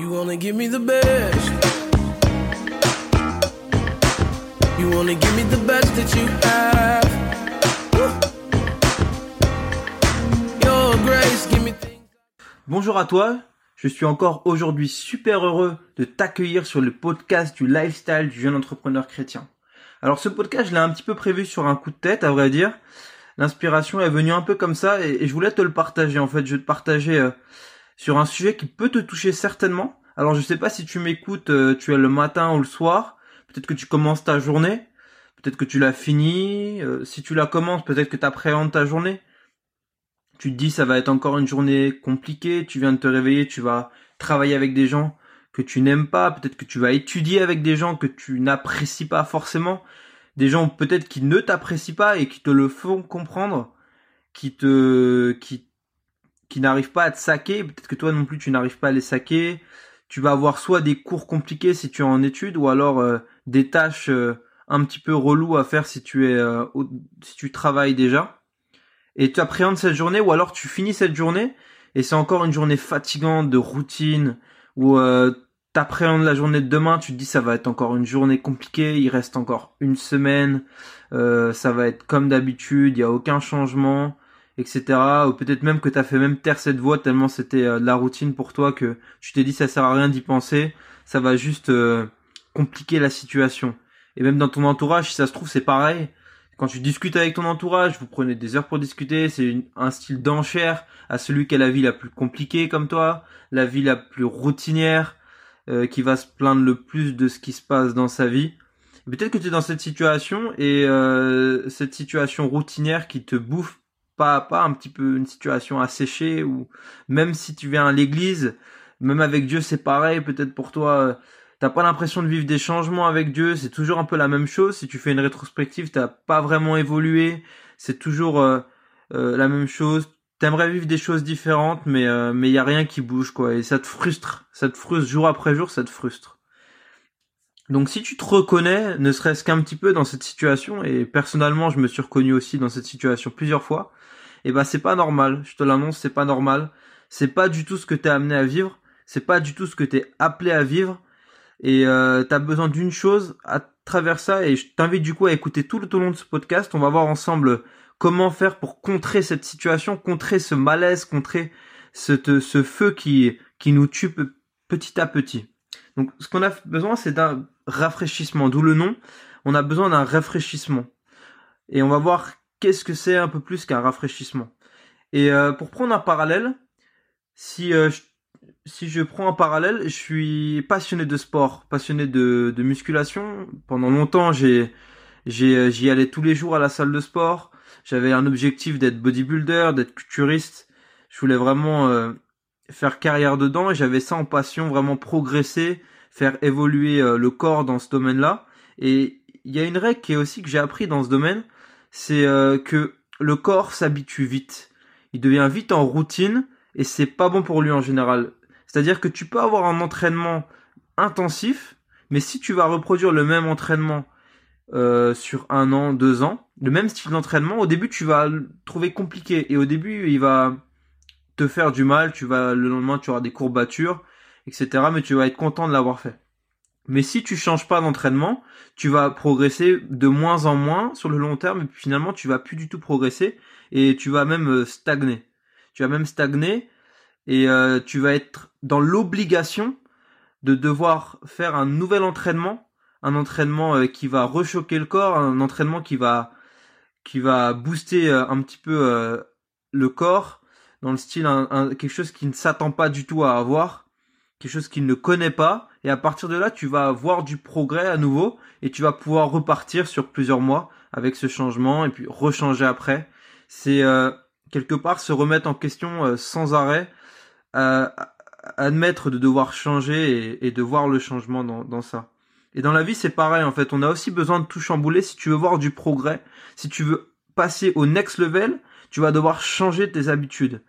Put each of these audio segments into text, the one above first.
You give me the best? You give me the best that you have? Grace, give me things. Bonjour à toi, je suis encore aujourd'hui super heureux de t'accueillir sur le podcast du lifestyle du jeune entrepreneur chrétien. Alors ce podcast, je l'ai un petit peu prévu sur un coup de tête, à vrai dire. L'inspiration est venue un peu comme ça et, et je voulais te le partager. En fait, je vais te partager euh, sur un sujet qui peut te toucher certainement. Alors je sais pas si tu m'écoutes, euh, tu es le matin ou le soir. Peut-être que tu commences ta journée. Peut-être que tu l'as fini. Euh, si tu la commences, peut-être que tu appréhendes ta journée. Tu te dis ça va être encore une journée compliquée. Tu viens de te réveiller, tu vas travailler avec des gens que tu n'aimes pas. Peut-être que tu vas étudier avec des gens que tu n'apprécies pas forcément. Des gens peut-être qui ne t'apprécient pas et qui te le font comprendre, qui te, qui qui n'arrivent pas à te saquer, peut-être que toi non plus tu n'arrives pas à les saquer. Tu vas avoir soit des cours compliqués si tu es en études, ou alors euh, des tâches euh, un petit peu reloues à faire si tu es euh, si tu travailles déjà. Et tu appréhendes cette journée, ou alors tu finis cette journée et c'est encore une journée fatigante de routine, où euh, t'appréhendes la journée de demain, tu te dis ça va être encore une journée compliquée, il reste encore une semaine, euh, ça va être comme d'habitude, il y a aucun changement etc. Ou peut-être même que t'as fait même taire cette voix tellement c'était euh, de la routine pour toi que tu t'es dit ça sert à rien d'y penser, ça va juste euh, compliquer la situation. Et même dans ton entourage, si ça se trouve, c'est pareil. Quand tu discutes avec ton entourage, vous prenez des heures pour discuter, c'est un style d'enchère à celui qui a la vie la plus compliquée comme toi, la vie la plus routinière, euh, qui va se plaindre le plus de ce qui se passe dans sa vie. Peut-être que tu es dans cette situation et euh, cette situation routinière qui te bouffe pas pas un petit peu une situation asséchée ou même si tu viens à l'église, même avec Dieu c'est pareil, peut-être pour toi euh, t'as pas l'impression de vivre des changements avec Dieu, c'est toujours un peu la même chose. Si tu fais une rétrospective, t'as pas vraiment évolué, c'est toujours euh, euh, la même chose. T'aimerais vivre des choses différentes, mais euh, mais y a rien qui bouge quoi, et ça te frustre, ça te frustre jour après jour, ça te frustre. Donc si tu te reconnais, ne serait-ce qu'un petit peu dans cette situation, et personnellement je me suis reconnu aussi dans cette situation plusieurs fois, et bah c'est pas normal, je te l'annonce, c'est pas normal, c'est pas du tout ce que t'es amené à vivre, c'est pas du tout ce que t'es appelé à vivre, et euh, t'as besoin d'une chose à travers ça, et je t'invite du coup à écouter tout le long de ce podcast, on va voir ensemble comment faire pour contrer cette situation, contrer ce malaise, contrer ce, feu qui, qui nous tue pe- petit à petit. Donc ce qu'on a besoin c'est d'un rafraîchissement, d'où le nom, on a besoin d'un rafraîchissement. Et on va voir qu'est-ce que c'est un peu plus qu'un rafraîchissement. Et euh, pour prendre un parallèle, si euh, je, si je prends un parallèle, je suis passionné de sport, passionné de, de musculation. Pendant longtemps, j'ai j'ai euh, j'y allais tous les jours à la salle de sport. J'avais un objectif d'être bodybuilder, d'être culturiste. Je voulais vraiment faire carrière dedans et j'avais ça en passion, vraiment progresser, faire évoluer euh, le corps dans ce domaine-là. Et il y a une règle qui est aussi que j'ai appris dans ce domaine, c'est euh, que le corps s'habitue vite. Il devient vite en routine et c'est pas bon pour lui en général. C'est-à-dire que tu peux avoir un entraînement intensif, mais si tu vas reproduire le même entraînement euh, sur un an, deux ans, le même style d'entraînement, au début tu vas le trouver compliqué et au début il va te faire du mal, tu vas le lendemain tu auras des courbatures, etc. Mais tu vas être content de l'avoir fait. Mais si tu changes pas d'entraînement, tu vas progresser de moins en moins sur le long terme et puis finalement tu vas plus du tout progresser et tu vas même euh, stagner. Tu vas même stagner et euh, tu vas être dans l'obligation de devoir faire un nouvel entraînement, un entraînement euh, qui va rechoquer le corps, un entraînement qui va qui va booster un petit peu le corps dans le style quelque chose qui ne s'attend pas du tout à avoir, quelque chose qu'il ne connaît pas et à partir de là tu vas voir du progrès à nouveau et tu vas pouvoir repartir sur plusieurs mois avec ce changement et puis rechanger après. C'est euh, quelque part se remettre en question euh, sans arrêt, euh, admettre de devoir changer et, et de voir le changement dans, dans ça. Et dans la vie, c'est pareil, en fait. On a aussi besoin de tout chambouler. Si tu veux voir du progrès, si tu veux passer au next level, tu vas devoir changer tes habitudes.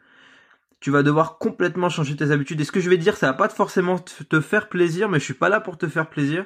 Tu vas devoir complètement changer tes habitudes. Et ce que je vais dire, ça va pas forcément te faire plaisir, mais je suis pas là pour te faire plaisir.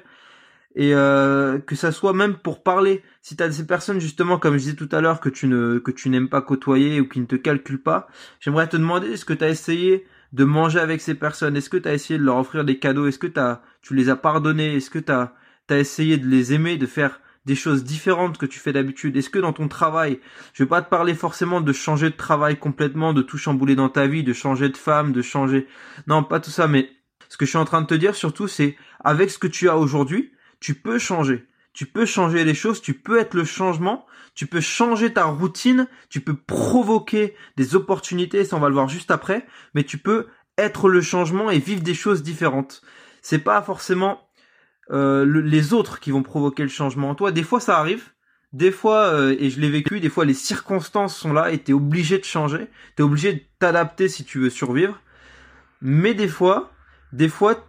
Et euh, que ça soit même pour parler. Si tu as ces personnes, justement, comme je disais tout à l'heure, que tu ne que tu n'aimes pas côtoyer ou qui ne te calculent pas, j'aimerais te demander est-ce que tu as essayé de manger avec ces personnes? Est-ce que tu as essayé de leur offrir des cadeaux? Est-ce que t'as, tu les as pardonnés? Est-ce que tu as, essayé de les aimer, de faire des choses différentes que tu fais d'habitude Est-ce que dans ton travail, je vais pas te parler forcément de changer de travail complètement, de tout chambouler dans ta vie, de changer de femme, de changer... Non, pas tout ça, mais ce que je suis en train de te dire surtout, c'est avec ce que tu as aujourd'hui, tu peux changer. Tu peux changer les choses, tu peux être le changement, tu peux changer ta routine, tu peux provoquer des opportunités, ça on va le voir juste après, mais tu peux être le changement et vivre des choses différentes. C'est pas forcément euh, les autres qui vont provoquer le changement en toi. Des fois ça arrive, des fois, euh, et je l'ai vécu, des fois les circonstances sont là et t'es obligé de changer, t'es obligé de t'adapter si tu veux survivre. Mais des fois, des fois,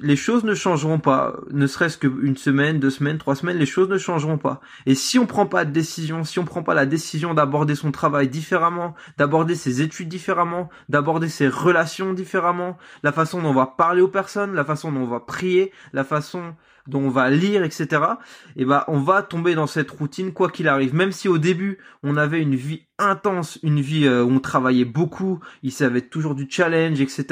les choses ne changeront pas, ne serait-ce qu'une semaine, deux semaines, trois semaines, les choses ne changeront pas. Et si on prend pas de décision, si on prend pas la décision d'aborder son travail différemment, d'aborder ses études différemment, d'aborder ses relations différemment, la façon dont on va parler aux personnes, la façon dont on va prier, la façon dont on va lire, etc. Et bah, on va tomber dans cette routine quoi qu'il arrive. Même si au début on avait une vie intense, une vie euh, où on travaillait beaucoup, il savait toujours du challenge, etc.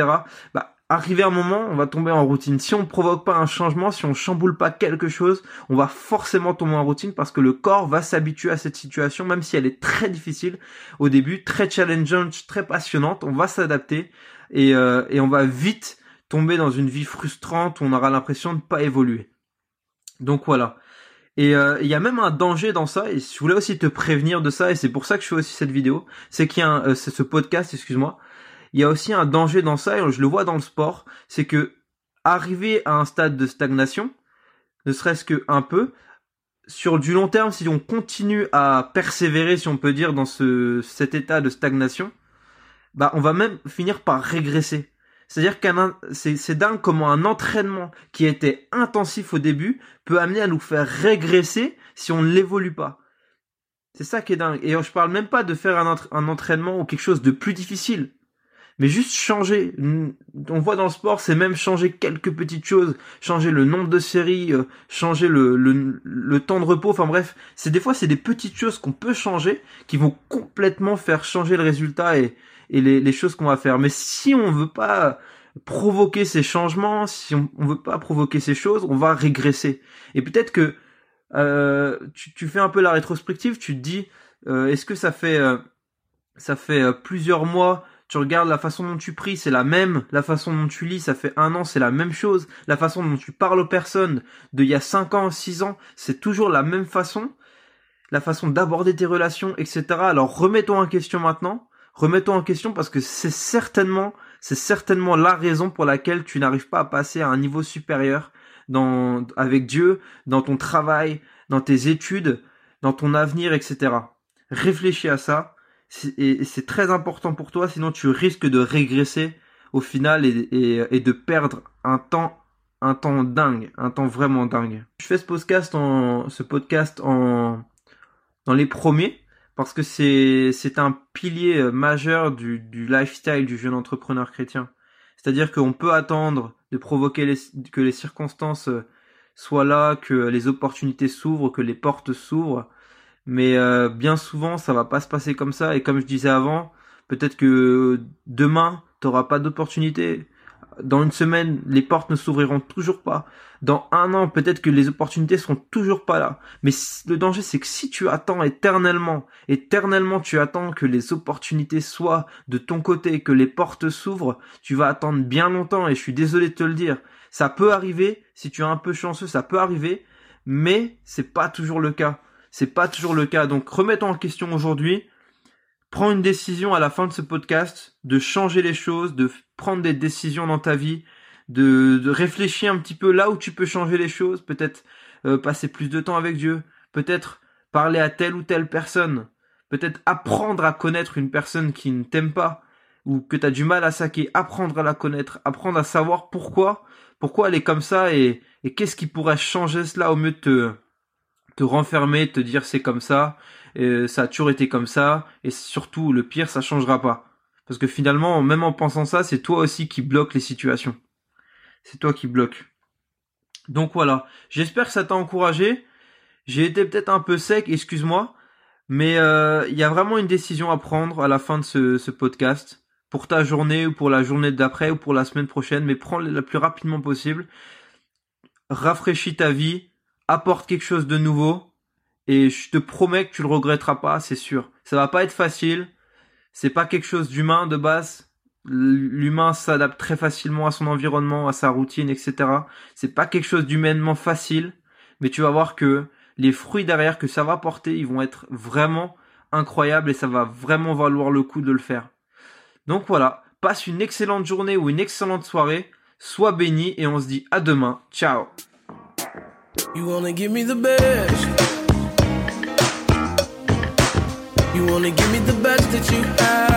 Bah, arriver un moment, on va tomber en routine. Si on ne provoque pas un changement, si on chamboule pas quelque chose, on va forcément tomber en routine parce que le corps va s'habituer à cette situation, même si elle est très difficile au début, très challengeante, très passionnante. On va s'adapter et, euh, et on va vite tomber dans une vie frustrante où on aura l'impression de ne pas évoluer. Donc voilà. Et euh, il y a même un danger dans ça, et je voulais aussi te prévenir de ça, et c'est pour ça que je fais aussi cette vidéo, c'est qu'il y a euh, ce podcast, excuse-moi, il y a aussi un danger dans ça, et je le vois dans le sport, c'est que arriver à un stade de stagnation, ne serait-ce que un peu, sur du long terme, si on continue à persévérer, si on peut dire, dans ce, cet état de stagnation, bah, on va même finir par régresser. C'est-à-dire qu'un, c'est, dingue comment un entraînement qui était intensif au début peut amener à nous faire régresser si on ne l'évolue pas. C'est ça qui est dingue. Et je parle même pas de faire un entraînement ou quelque chose de plus difficile mais juste changer. On voit dans le sport, c'est même changer quelques petites choses, changer le nombre de séries, euh, changer le, le, le, temps de repos. Enfin bref, c'est des fois c'est des petites choses qu'on peut changer qui vont complètement faire changer le résultat et, et les, les choses qu'on va faire. Mais si on veut pas provoquer ces changements, si on, on veut pas provoquer ces choses, on va régresser. Et peut-être que euh, tu, tu, fais un peu la rétrospective, tu te dis, euh, est-ce que ça fait euh, ça fait plusieurs mois tu regardes la façon dont tu pries, c'est la même. La façon dont tu lis, ça fait un an, c'est la même chose. La façon dont tu parles aux personnes de il y a 5 ans, 6 ans, c'est toujours la même façon. La façon d'aborder tes relations, etc. Alors remets-toi en question maintenant. Remets-toi en question parce que c'est certainement, c'est certainement la raison pour laquelle tu n'arrives pas à passer à un niveau supérieur dans, avec Dieu, dans ton travail, dans tes études, dans ton avenir, etc. Réfléchis à ça et c'est très important pour toi, sinon tu risques de régresser au final et, de perdre un temps un temps dingue, un temps vraiment dingue. Je fais ce podcast en ce podcast en dans les premiers parce que c'est c'est un pilier majeur du, du lifestyle du jeune entrepreneur chrétien. C'est-à-dire qu'on peut attendre de provoquer les, que les circonstances soient là, que les opportunités s'ouvrent, que les portes s'ouvrent, mais euh, bien souvent ça va pas se passer comme ça. Et comme je disais avant peut-être que demain t'auras pas d'opportunité. Dans une semaine les portes ne s'ouvriront toujours pas. Dans un an peut-être que les opportunités seront toujours pas là. Mais le danger c'est que si tu attends éternellement éternellement tu attends que les opportunités soient de ton côté que les portes s'ouvrent tu vas attendre bien longtemps. Et je suis désolé de te le dire. Ça peut arriver si tu es un peu chanceux ça peut arriver. Mais c'est pas toujours le cas c'est pas toujours le cas. Donc remettons en question aujourd'hui. Prends une décision à la fin de ce podcast de changer les choses, de prendre des décisions dans ta vie, de, réfléchir un petit peu là où tu peux changer les choses, peut-être euh, passer plus de temps avec Dieu, peut-être parler à telle ou telle personne, peut-être apprendre à connaître une personne qui ne t'aime pas ou que tu as du mal à saquer, apprendre à la connaître, apprendre à savoir pourquoi, pourquoi elle est comme ça et, et qu'est-ce qui pourrait changer cela au mieux de te, te renfermer, te dire c'est comme ça, et ça a toujours été comme ça, et surtout le pire, ça changera pas. Parce que finalement, même en pensant ça, c'est toi aussi qui bloque les situations. C'est toi qui bloque. Donc voilà, j'espère que ça t'a encouragé. J'ai été peut-être un peu sec, excuse-moi, mais euh, il y a vraiment une décision à prendre à la fin de ce, ce podcast. pour ta journée ou pour la journée d'après ou pour la semaine prochaine, mais prends-les le plus rapidement possible. Rafraîchis ta vie, apporte quelque chose de nouveau et je te promets que tu le regretteras pas, c'est sûr. Ça va pas être facile. C'est pas quelque chose d'humain de base. L'humain s'adapte très facilement à son environnement, à sa routine, etc. C'est pas quelque chose d'humainement facile, mais tu vas voir que les fruits derrière que ça va porter, ils vont être vraiment incroyables et ça va vraiment valoir le coup de le faire. Donc voilà, passe une excellente journée ou une excellente soirée, sois béni et on se dit à demain. Ciao. You wanna give me the best. You wanna give me the best that you have.